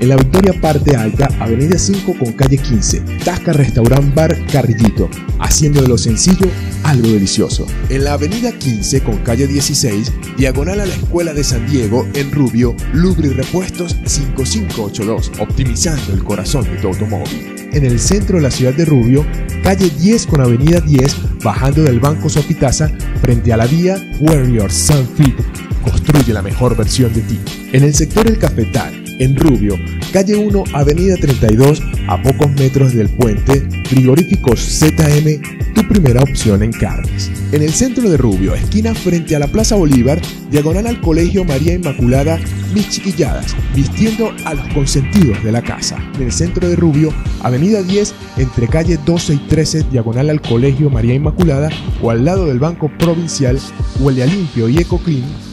En la Victoria Parte Alta, Avenida 5 con calle 15, Tasca Restaurant Bar Carrillito, haciendo de lo sencillo algo delicioso. En la Avenida 15 con calle 16, diagonal a la Escuela de San Diego, en Rubio, Lubri Repuestos 5582, optimizando el corazón de tu automóvil. En el centro de la ciudad de Rubio, calle 10 con avenida 10, bajando del Banco Sopitaza, frente a la vía Warrior Sunfit. Construye la mejor versión de ti. En el sector El Cafetal, en Rubio, calle 1, avenida 32, a pocos metros del puente, frigoríficos ZM, tu primera opción en carnes. En el centro de Rubio, esquina frente a la Plaza Bolívar, diagonal al Colegio María Inmaculada, mis chiquilladas, vistiendo a los consentidos de la casa. En el centro de Rubio, avenida 10, entre calle 12 y 13, diagonal al Colegio María Inmaculada, o al lado del Banco Provincial, huele a limpio y eco clean,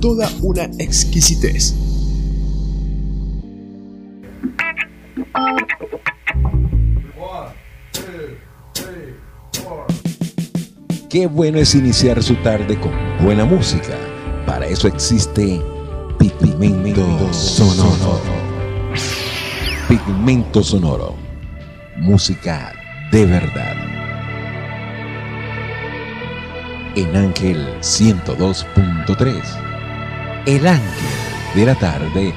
toda una exquisitez. Qué bueno es iniciar su tarde con buena música. Para eso existe Pigmento Sonoro. Pigmento Sonoro. Música de verdad. En Ángel 102.3. El ángel de la tarde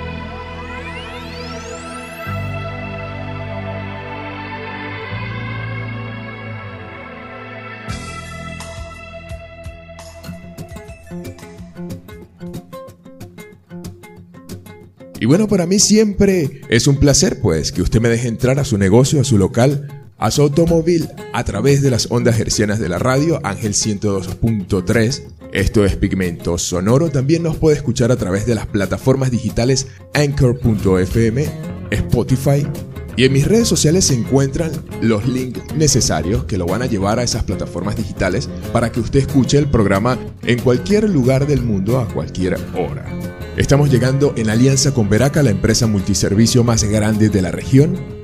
Y bueno, para mí siempre es un placer pues que usted me deje entrar a su negocio, a su local, a su automóvil a través de las ondas hercianas de la radio Ángel 102.3. Esto es Pigmento Sonoro. También nos puede escuchar a través de las plataformas digitales Anchor.fm, Spotify. Y en mis redes sociales se encuentran los links necesarios que lo van a llevar a esas plataformas digitales para que usted escuche el programa en cualquier lugar del mundo a cualquier hora. Estamos llegando en alianza con Veraca, la empresa multiservicio más grande de la región,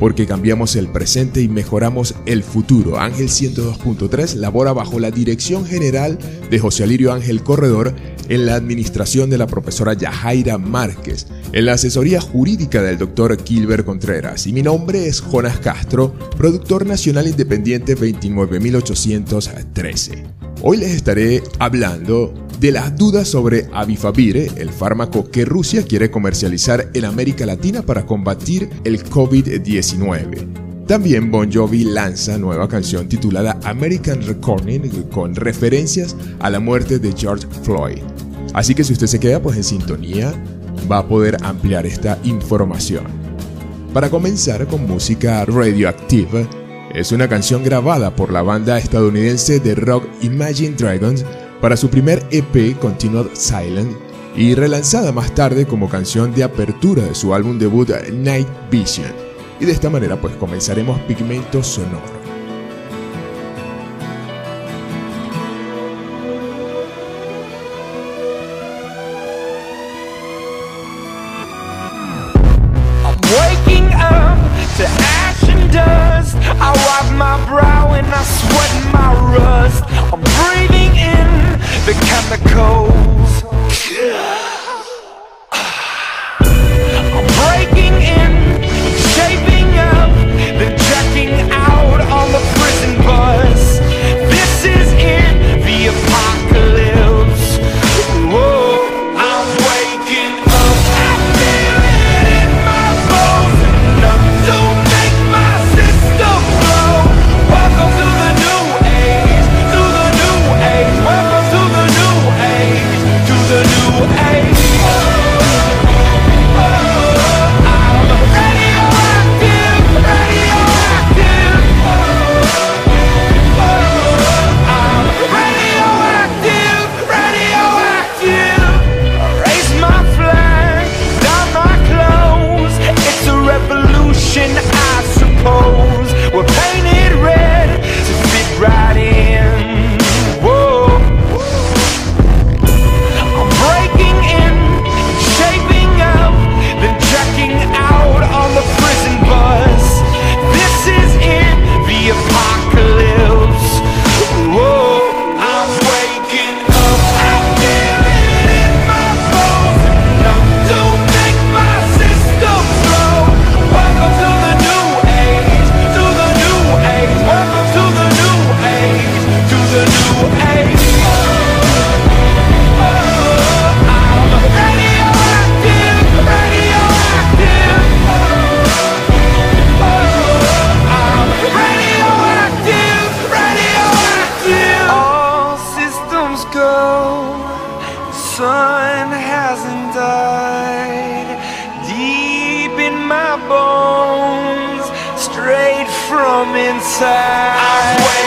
porque cambiamos el presente y mejoramos el futuro. Ángel 102.3 labora bajo la dirección general de José Alirio Ángel Corredor en la administración de la profesora Yajaira Márquez, en la asesoría jurídica del doctor Kilber Contreras. Y mi nombre es Jonas Castro, productor nacional independiente 29813. Hoy les estaré hablando de las dudas sobre Avifavir, el fármaco que Rusia quiere comercializar en América Latina para combatir el COVID-19. También Bon Jovi lanza nueva canción titulada American Recording con referencias a la muerte de George Floyd. Así que si usted se queda pues en sintonía, va a poder ampliar esta información. Para comenzar con música radioactive, es una canción grabada por la banda estadounidense de rock Imagine Dragons para su primer EP Continued Silent y relanzada más tarde como canción de apertura de su álbum debut Night Vision. Y de esta manera pues comenzaremos Pigmento Sonoro. go. Sun hasn't died. Deep in my bones Straight from inside.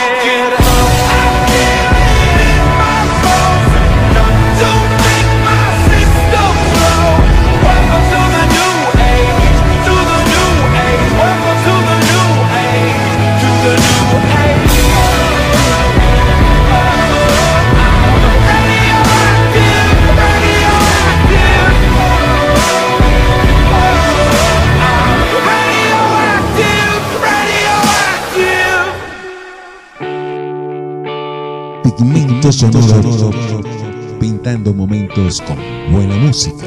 Pintando momentos con buena música.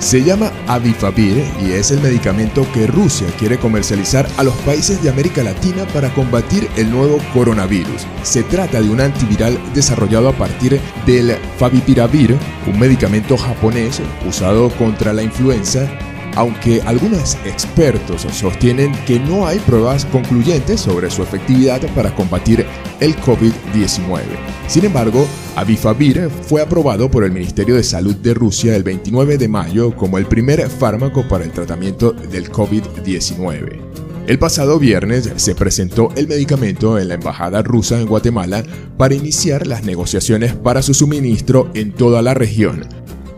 Se llama Avifavir y es el medicamento que Rusia quiere comercializar a los países de América Latina para combatir el nuevo coronavirus. Se trata de un antiviral desarrollado a partir del Favipiravir, un medicamento japonés usado contra la influenza aunque algunos expertos sostienen que no hay pruebas concluyentes sobre su efectividad para combatir el COVID-19. Sin embargo, Avifavir fue aprobado por el Ministerio de Salud de Rusia el 29 de mayo como el primer fármaco para el tratamiento del COVID-19. El pasado viernes se presentó el medicamento en la Embajada rusa en Guatemala para iniciar las negociaciones para su suministro en toda la región,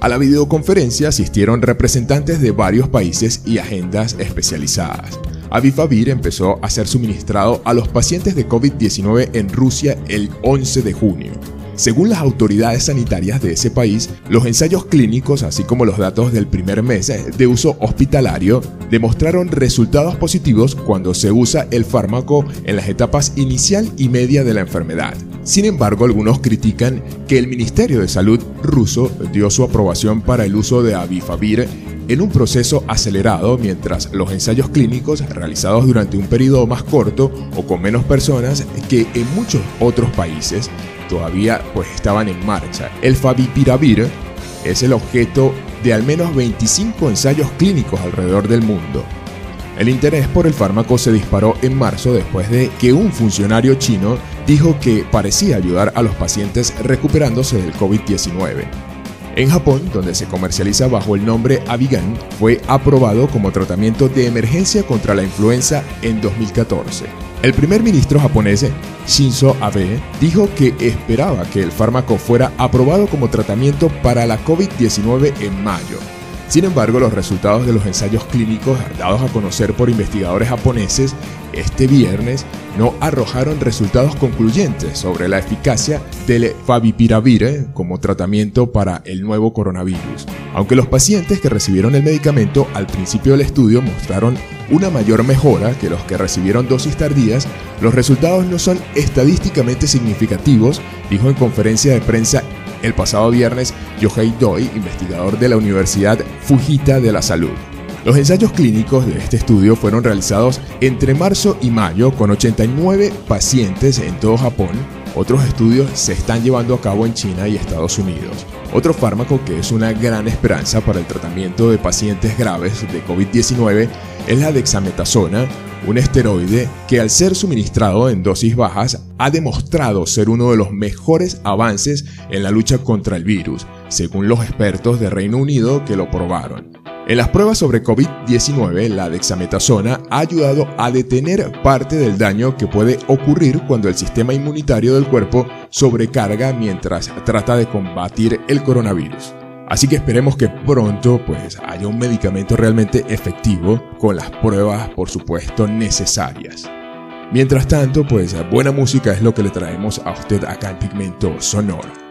a la videoconferencia asistieron representantes de varios países y agendas especializadas. Avifavir empezó a ser suministrado a los pacientes de COVID-19 en Rusia el 11 de junio. Según las autoridades sanitarias de ese país, los ensayos clínicos, así como los datos del primer mes de uso hospitalario, demostraron resultados positivos cuando se usa el fármaco en las etapas inicial y media de la enfermedad. Sin embargo, algunos critican que el Ministerio de Salud ruso dio su aprobación para el uso de Avifavir en un proceso acelerado mientras los ensayos clínicos realizados durante un periodo más corto o con menos personas que en muchos otros países todavía pues estaban en marcha. El Favipiravir es el objeto de al menos 25 ensayos clínicos alrededor del mundo. El interés por el fármaco se disparó en marzo después de que un funcionario chino dijo que parecía ayudar a los pacientes recuperándose del COVID-19. En Japón, donde se comercializa bajo el nombre Avigan, fue aprobado como tratamiento de emergencia contra la influenza en 2014. El primer ministro japonés, Shinzo Abe, dijo que esperaba que el fármaco fuera aprobado como tratamiento para la COVID-19 en mayo. Sin embargo, los resultados de los ensayos clínicos dados a conocer por investigadores japoneses este viernes no arrojaron resultados concluyentes sobre la eficacia del favipiravir como tratamiento para el nuevo coronavirus. Aunque los pacientes que recibieron el medicamento al principio del estudio mostraron una mayor mejora que los que recibieron dosis tardías, los resultados no son estadísticamente significativos, dijo en conferencia de prensa el pasado viernes Yohei Doi, investigador de la Universidad Fujita de la Salud. Los ensayos clínicos de este estudio fueron realizados entre marzo y mayo con 89 pacientes en todo Japón. Otros estudios se están llevando a cabo en China y Estados Unidos. Otro fármaco que es una gran esperanza para el tratamiento de pacientes graves de COVID-19 es la dexametasona, un esteroide que al ser suministrado en dosis bajas ha demostrado ser uno de los mejores avances en la lucha contra el virus, según los expertos de Reino Unido que lo probaron. En las pruebas sobre COVID-19, la dexametasona ha ayudado a detener parte del daño que puede ocurrir cuando el sistema inmunitario del cuerpo sobrecarga mientras trata de combatir el coronavirus. Así que esperemos que pronto pues haya un medicamento realmente efectivo con las pruebas por supuesto necesarias. Mientras tanto, pues buena música es lo que le traemos a usted acá en Pigmento Sonoro.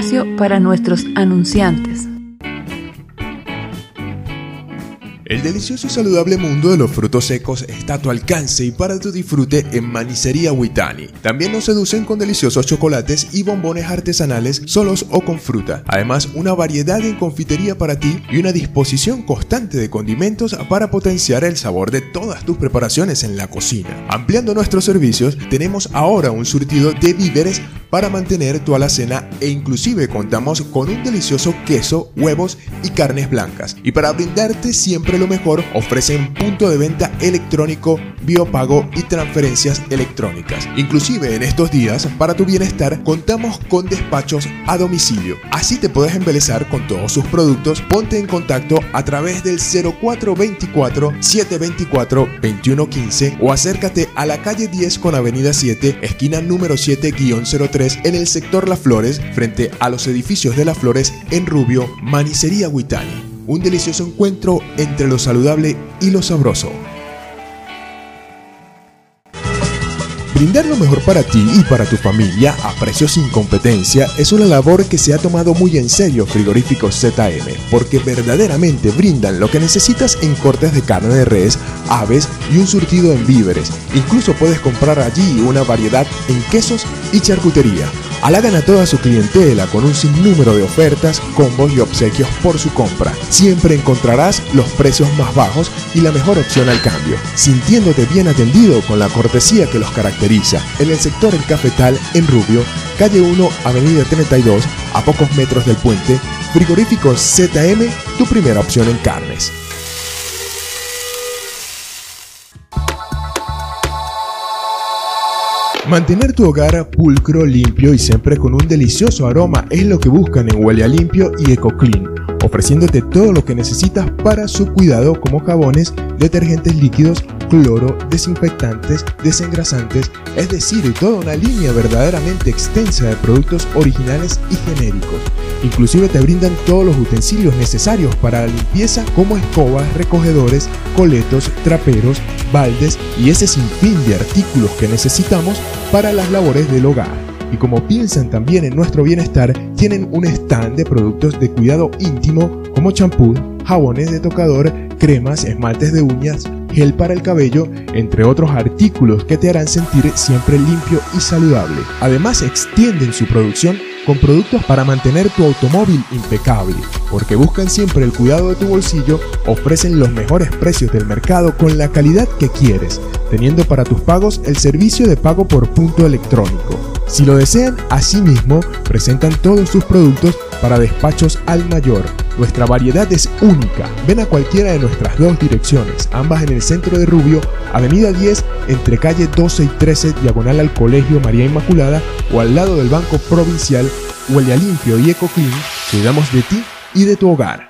Espacio para nuestros anunciantes. Delicioso y saludable mundo de los frutos secos está a tu alcance y para tu disfrute en Manicería Huitani. También nos seducen con deliciosos chocolates y bombones artesanales solos o con fruta. Además, una variedad en confitería para ti y una disposición constante de condimentos para potenciar el sabor de todas tus preparaciones en la cocina. Ampliando nuestros servicios, tenemos ahora un surtido de víveres para mantener tu alacena e inclusive contamos con un delicioso queso, huevos y carnes blancas. Y para brindarte siempre lo mejor, ofrecen punto de venta electrónico, biopago y transferencias electrónicas. Inclusive en estos días, para tu bienestar, contamos con despachos a domicilio. Así te puedes embelezar con todos sus productos. Ponte en contacto a través del 0424 724 2115 o acércate a la calle 10 con avenida 7, esquina número 7-03 en el sector Las Flores, frente a los edificios de Las Flores en Rubio, Manicería Huitani. Un delicioso encuentro entre lo saludable y lo sabroso. Brindar lo mejor para ti y para tu familia a precios sin competencia es una labor que se ha tomado muy en serio Frigoríficos ZM, porque verdaderamente brindan lo que necesitas en cortes de carne de res, aves y un surtido en víveres. Incluso puedes comprar allí una variedad en quesos y charcutería. Halagan a toda su clientela con un sinnúmero de ofertas, combos y obsequios por su compra. Siempre encontrarás los precios más bajos y la mejor opción al cambio, sintiéndote bien atendido con la cortesía que los caracteriza. En el sector El Cafetal, en Rubio, calle 1, avenida 32, a pocos metros del puente, Frigoríficos ZM, tu primera opción en carnes. Mantener tu hogar pulcro, limpio y siempre con un delicioso aroma es lo que buscan en Huele Limpio y EcoClean, ofreciéndote todo lo que necesitas para su cuidado como jabones, detergentes líquidos, cloro, desinfectantes, desengrasantes, es decir, toda una línea verdaderamente extensa de productos originales y genéricos. Inclusive te brindan todos los utensilios necesarios para la limpieza como escobas, recogedores, coletos, traperos, baldes y ese sinfín de artículos que necesitamos para las labores del hogar. Y como piensan también en nuestro bienestar, tienen un stand de productos de cuidado íntimo como champú, jabones de tocador, cremas, esmaltes de uñas, gel para el cabello, entre otros artículos que te harán sentir siempre limpio y saludable. Además extienden su producción con productos para mantener tu automóvil impecable, porque buscan siempre el cuidado de tu bolsillo, ofrecen los mejores precios del mercado con la calidad que quieres, teniendo para tus pagos el servicio de pago por punto electrónico. Si lo desean, asimismo, presentan todos sus productos para despachos al mayor. Nuestra variedad es única. Ven a cualquiera de nuestras dos direcciones, ambas en el centro de Rubio, Avenida 10, entre calle 12 y 13, diagonal al Colegio María Inmaculada, o al lado del Banco Provincial, Huele a Limpio y EcoClean, cuidamos de ti y de tu hogar.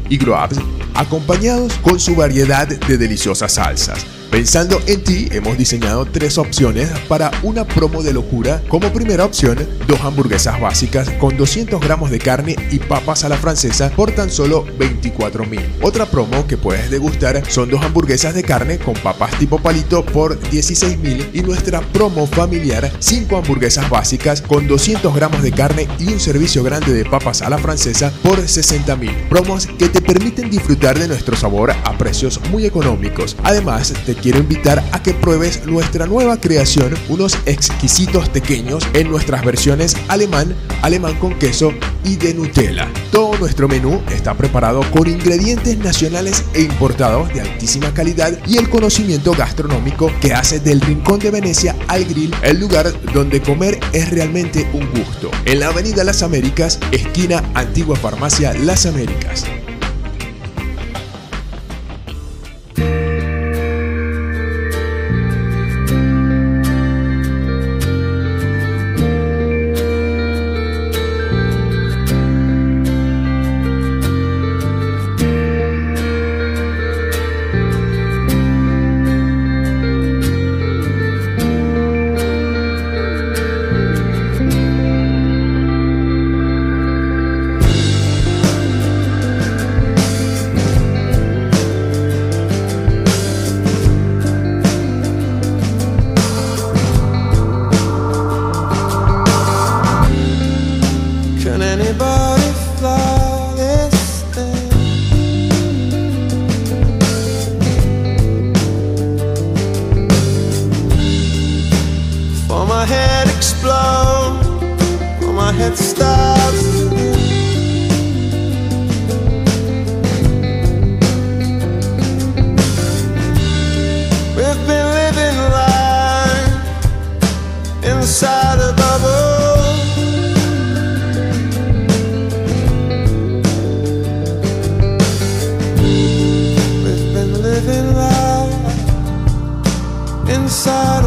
y grubs acompañados con su variedad de deliciosas salsas. Pensando en ti, hemos diseñado tres opciones para una promo de locura. Como primera opción, dos hamburguesas básicas con 200 gramos de carne y papas a la francesa por tan solo 24 mil. Otra promo que puedes degustar son dos hamburguesas de carne con papas tipo palito por 16 mil y nuestra promo familiar, 5 hamburguesas básicas con 200 gramos de carne y un servicio grande de papas a la francesa por 60 mil. Promos que te permiten disfrutar de nuestro sabor a precios muy económicos. Además, te quiero invitar a que pruebes nuestra nueva creación, unos exquisitos pequeños en nuestras versiones alemán, alemán con queso y de Nutella. Todo nuestro menú está preparado con ingredientes nacionales e importados de altísima calidad y el conocimiento gastronómico que hace del Rincón de Venecia al Grill el lugar donde comer es realmente un gusto. En la Avenida Las Américas, esquina Antigua Farmacia Las Américas. Head explode, for my head stops. We've been living life inside a bubble. We've been living life inside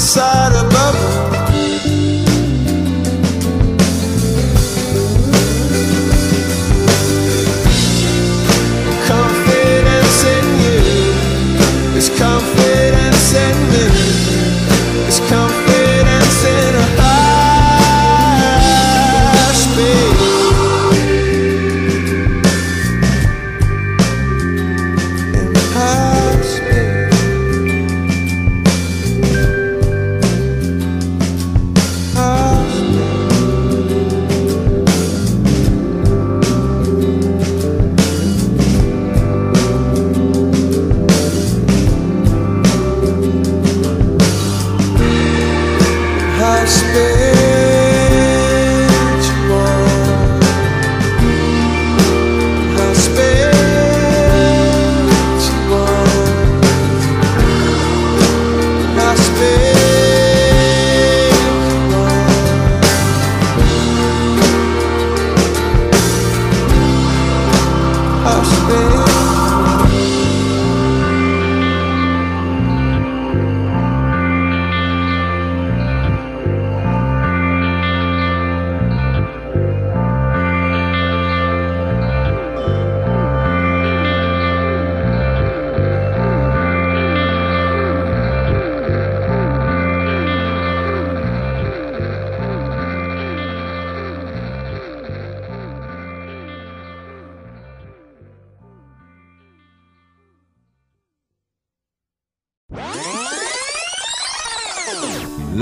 inside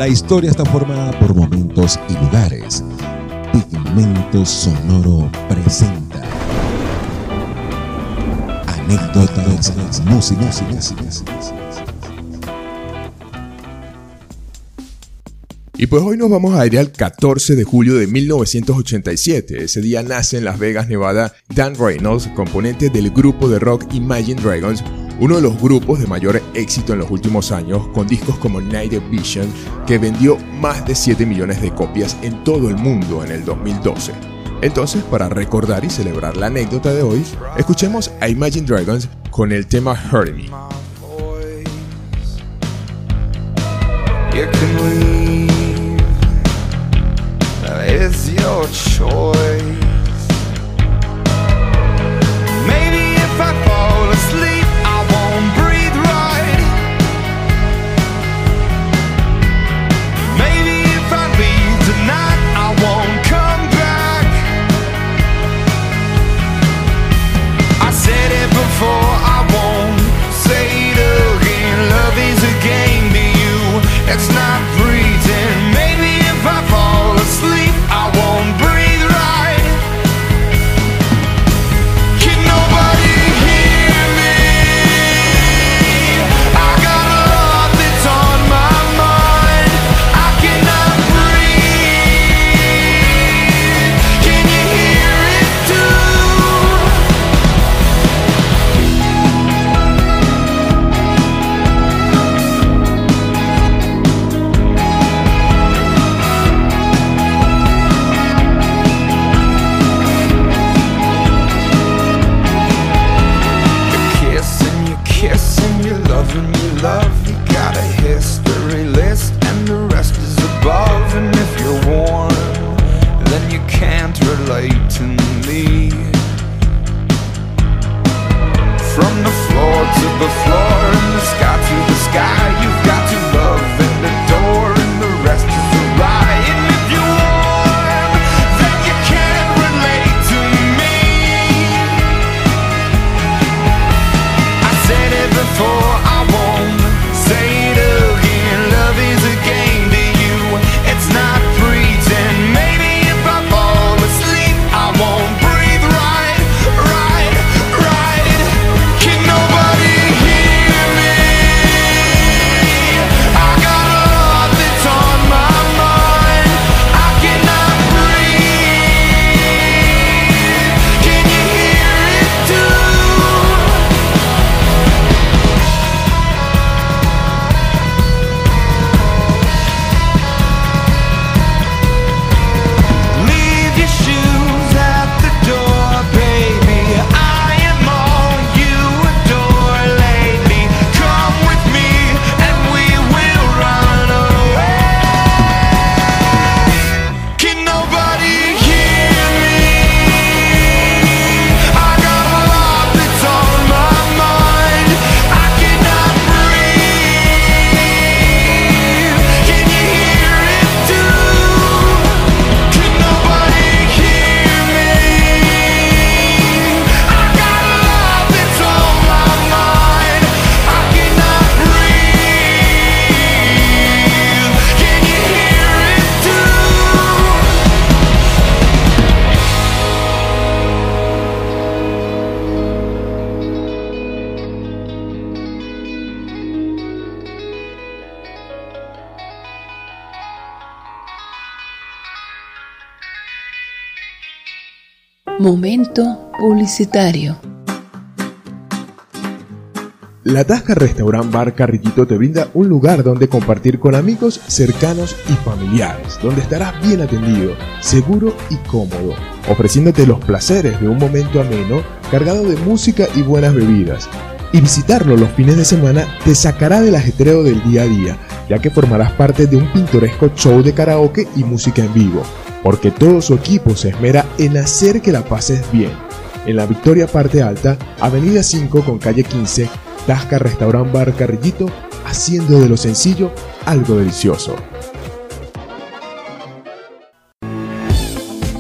La historia está formada por momentos y lugares. Pigmento Sonoro presenta anécdotas, música, música. Y pues hoy nos vamos a ir al 14 de julio de 1987. Ese día nace en Las Vegas, Nevada, Dan Reynolds, componente del grupo de rock Imagine Dragons, uno de los grupos de mayor éxito en los últimos años, con discos como Night Vision, que vendió más de 7 millones de copias en todo el mundo en el 2012. Entonces, para recordar y celebrar la anécdota de hoy, escuchemos a Imagine Dragons con el tema Hurt Me. Maybe if I fall asleep, Momento publicitario. La Tasca Restaurant Bar Carrillito te brinda un lugar donde compartir con amigos cercanos y familiares, donde estarás bien atendido, seguro y cómodo, ofreciéndote los placeres de un momento ameno cargado de música y buenas bebidas. Y visitarlo los fines de semana te sacará del ajetreo del día a día, ya que formarás parte de un pintoresco show de karaoke y música en vivo, porque todo su equipo se esmera en hacer que la pases bien. En la Victoria Parte Alta, Avenida 5 con calle 15, Tasca Restaurant Bar Carrillito, haciendo de lo sencillo algo delicioso.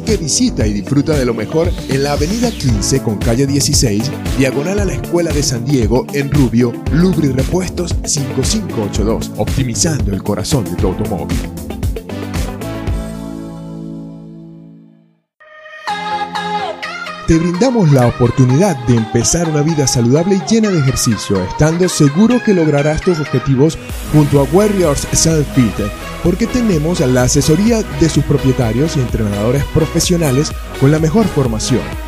que visita y disfruta de lo mejor en la avenida 15 con calle 16, diagonal a la Escuela de San Diego en Rubio, Lubri Repuestos 5582, optimizando el corazón de tu automóvil. Te brindamos la oportunidad de empezar una vida saludable y llena de ejercicio, estando seguro que lograrás tus objetivos junto a Warriors Self Fit, porque tenemos la asesoría de sus propietarios y entrenadores profesionales con la mejor formación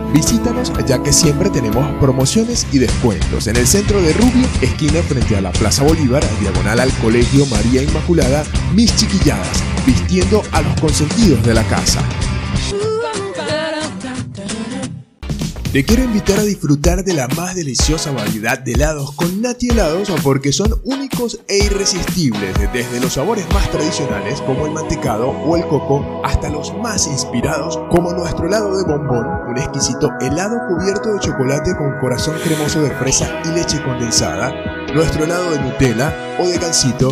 Visítanos ya que siempre tenemos promociones y descuentos en el centro de Rubio, esquina frente a la Plaza Bolívar, diagonal al Colegio María Inmaculada, Mis Chiquilladas, vistiendo a los consentidos de la casa. Te quiero invitar a disfrutar de la más deliciosa variedad de helados con Nati Helados porque son únicos e irresistibles, desde los sabores más tradicionales como el mantecado o el coco hasta los más inspirados como nuestro helado de bombón, un exquisito helado cubierto de chocolate con corazón cremoso de fresa y leche condensada, nuestro helado de Nutella o de gansito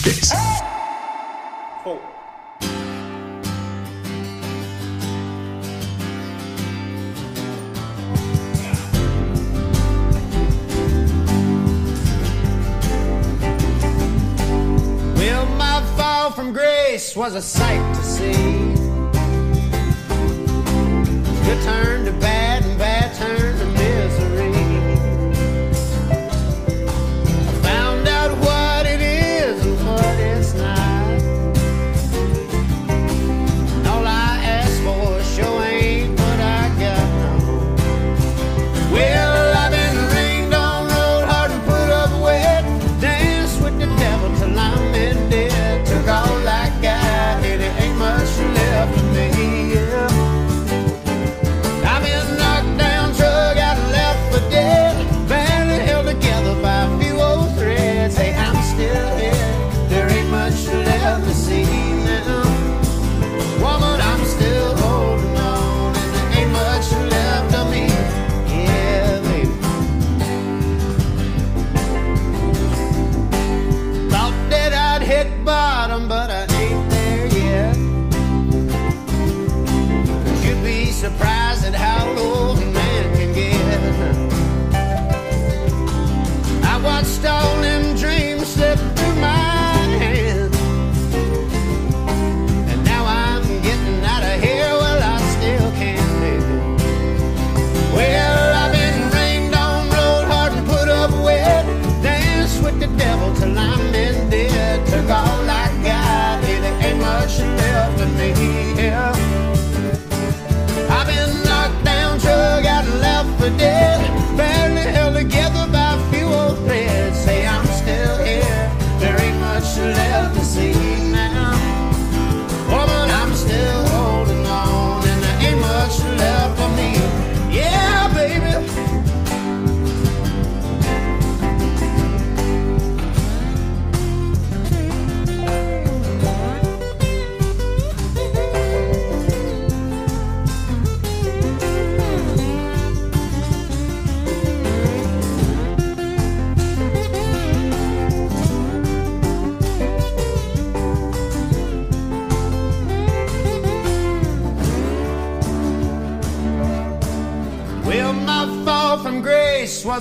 exquisitez. Well, my fall from grace was a sight to see.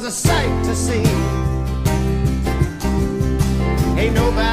Was a sight to see. Ain't nobody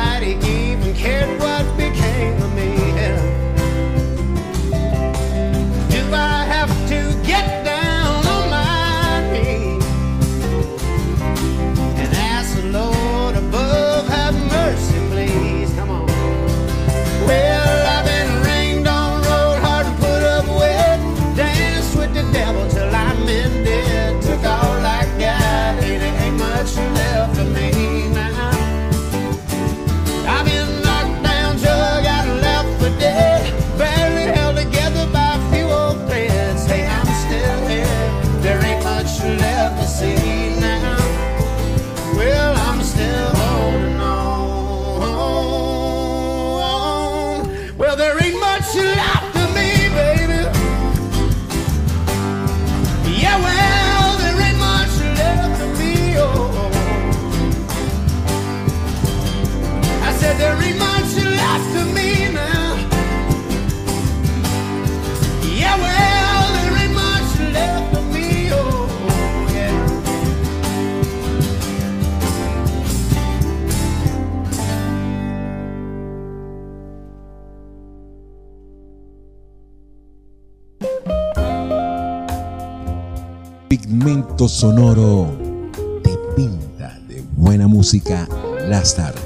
Pigmento sonoro te pinta de buena música las tardes.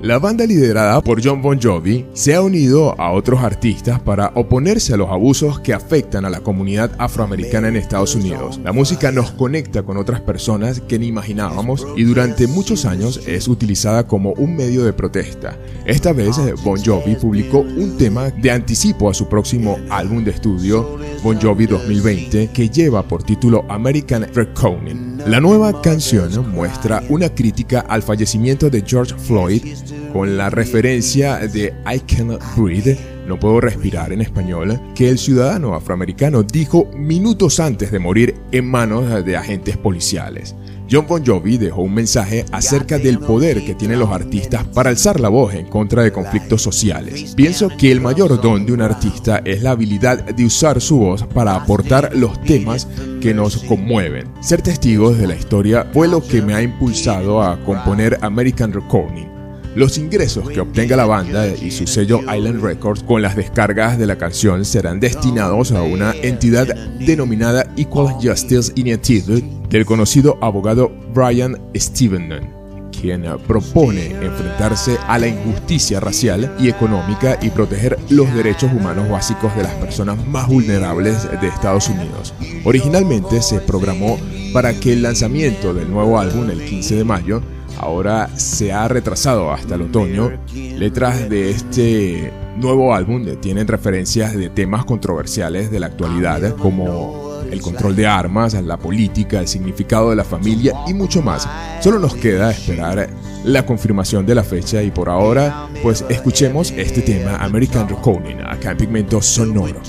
La banda liderada por John Bon Jovi se ha unido a otros artistas para oponerse a los abusos que afectan a la comunidad afroamericana en Estados Unidos. La música nos conecta con otras personas que ni imaginábamos y durante muchos años es utilizada como un medio de protesta. Esta vez Bon Jovi publicó un tema de anticipo a su próximo álbum de estudio, Bon Jovi 2020, que lleva por título American Reckoning. La nueva canción muestra una crítica al fallecimiento de George Floyd con la referencia de I cannot breathe, no puedo respirar en español, que el ciudadano afroamericano dijo minutos antes de morir en manos de agentes policiales. John Bon Jovi dejó un mensaje acerca del poder que tienen los artistas para alzar la voz en contra de conflictos sociales. Pienso que el mayor don de un artista es la habilidad de usar su voz para aportar los temas que nos conmueven. Ser testigos de la historia fue lo que me ha impulsado a componer American Recording. Los ingresos que obtenga la banda y su sello Island Records con las descargas de la canción serán destinados a una entidad denominada Equal Justice Initiative del conocido abogado Brian Stevenson, quien propone enfrentarse a la injusticia racial y económica y proteger los derechos humanos básicos de las personas más vulnerables de Estados Unidos. Originalmente se programó para que el lanzamiento del nuevo álbum el 15 de mayo ahora se ha retrasado hasta el otoño. Letras de este nuevo álbum tienen referencias de temas controversiales de la actualidad como el control de armas, la política, el significado de la familia y mucho más. Solo nos queda esperar la confirmación de la fecha y por ahora pues escuchemos este tema American Reckoning acá en Pigmento Sonoro.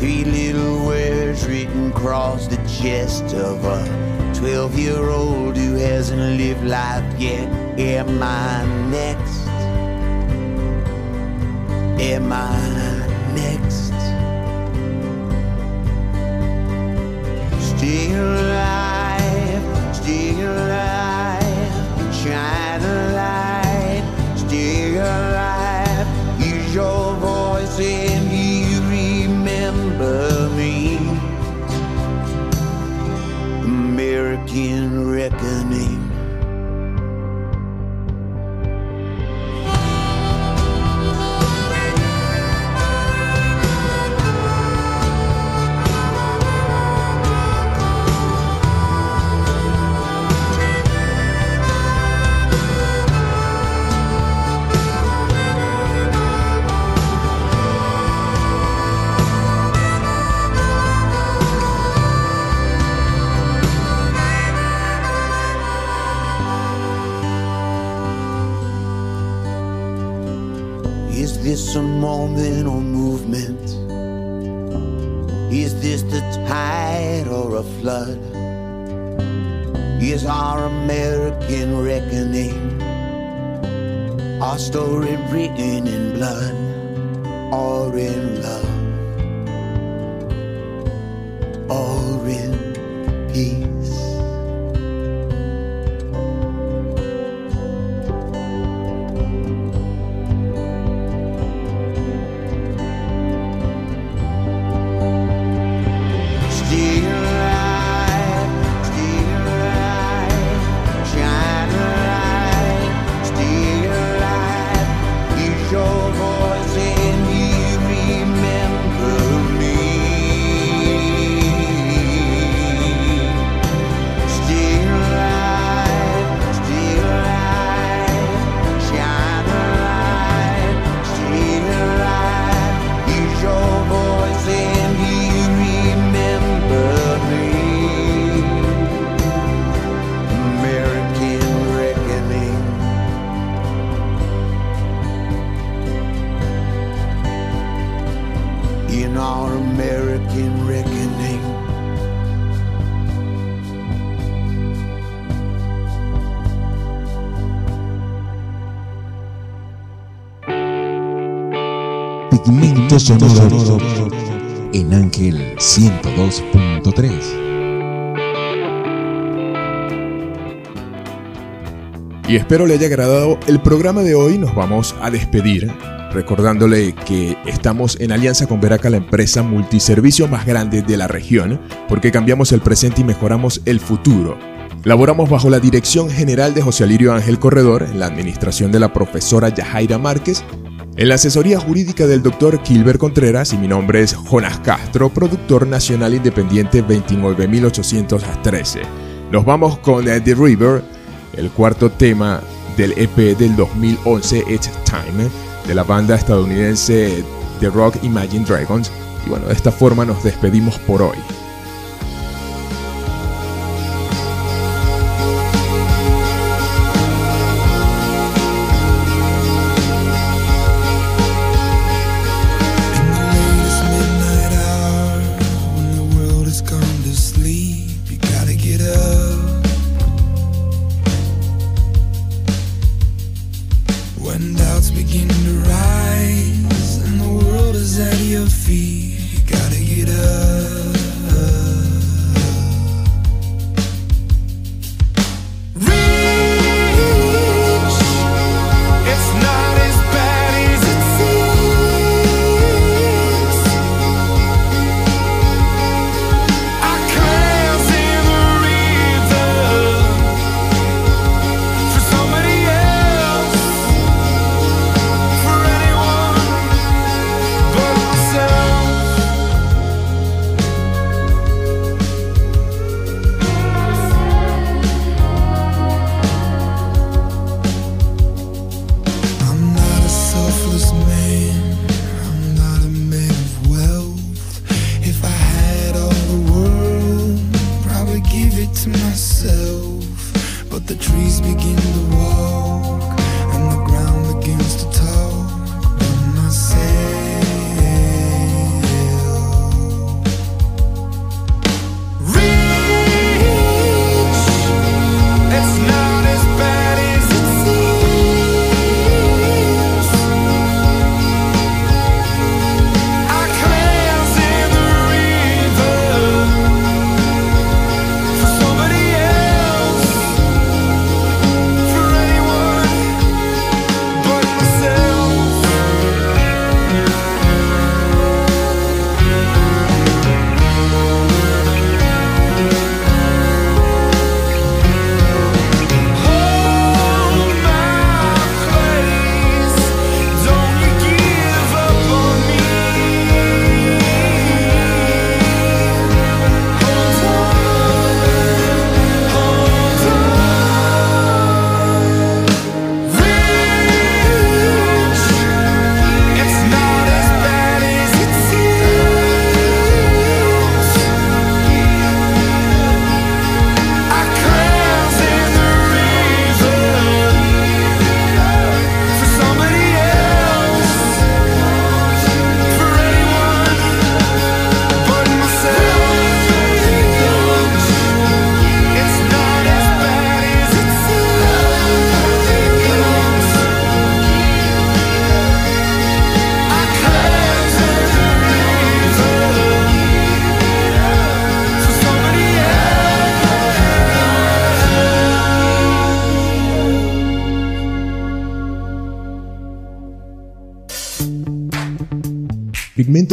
Three little words a 12 year old who hasn't lived life yet. Am I next? Am I next? Still alive, still alive, shine a light, still alive. Use your voice and you remember me. American Sonoro en Ángel 102.3. Y espero le haya agradado el programa de hoy. Nos vamos a despedir recordándole que estamos en alianza con Veraca, la empresa multiservicio más grande de la región, porque cambiamos el presente y mejoramos el futuro. Laboramos bajo la dirección general de José Alirio Ángel Corredor, en la administración de la profesora Yajaira Márquez, en la asesoría jurídica del doctor Kilber Contreras y mi nombre es Jonas Castro, productor nacional independiente 29813. Nos vamos con eh, The River, el cuarto tema del EP del 2011 It's Time de la banda estadounidense The Rock Imagine Dragons. Y bueno, de esta forma nos despedimos por hoy. Doubts begin to rise and the world is at your feet, you gotta get up.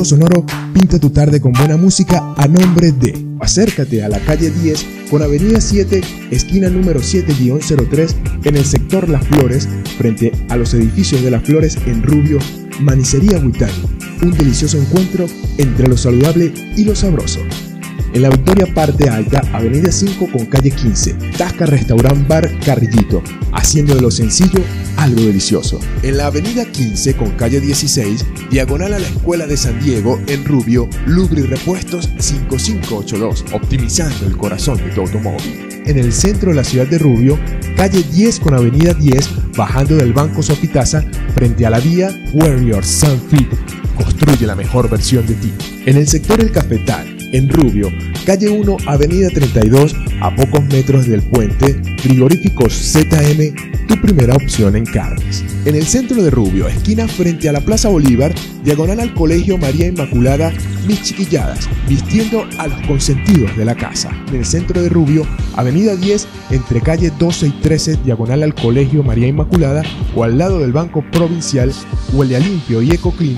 Sonoro pinta tu tarde con buena música a nombre de. Acércate a la calle 10 con Avenida 7, esquina número 7-03 en el sector Las Flores, frente a los edificios de Las Flores en Rubio, Manicería Huitán. Un delicioso encuentro entre lo saludable y lo sabroso. En la Victoria Parte Alta, Avenida 5 con calle 15, Tasca Restaurant Bar Carrillito, haciendo de lo sencillo algo delicioso. En la Avenida 15 con calle 16, diagonal a la Escuela de San Diego, en Rubio, Lubri Repuestos 5582, optimizando el corazón de tu automóvil. En el centro de la ciudad de Rubio, calle 10 con avenida 10, bajando del Banco Sofitasa, frente a la vía Warrior Sunfit. Construye la mejor versión de ti. En el sector El Cafetal, en Rubio, calle 1, avenida 32, a pocos metros del puente, frigoríficos ZM, tu primera opción en carnes. En el centro de Rubio, esquina frente a la Plaza Bolívar, diagonal al Colegio María Inmaculada, mis chiquilladas, vistiendo a los consentidos de la casa. En el centro de Rubio, avenida 10, entre calle 12 y 13, diagonal al Colegio María Inmaculada, o al lado del Banco Provincial, huele a limpio y eco clean,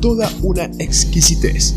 toda una exquisitez.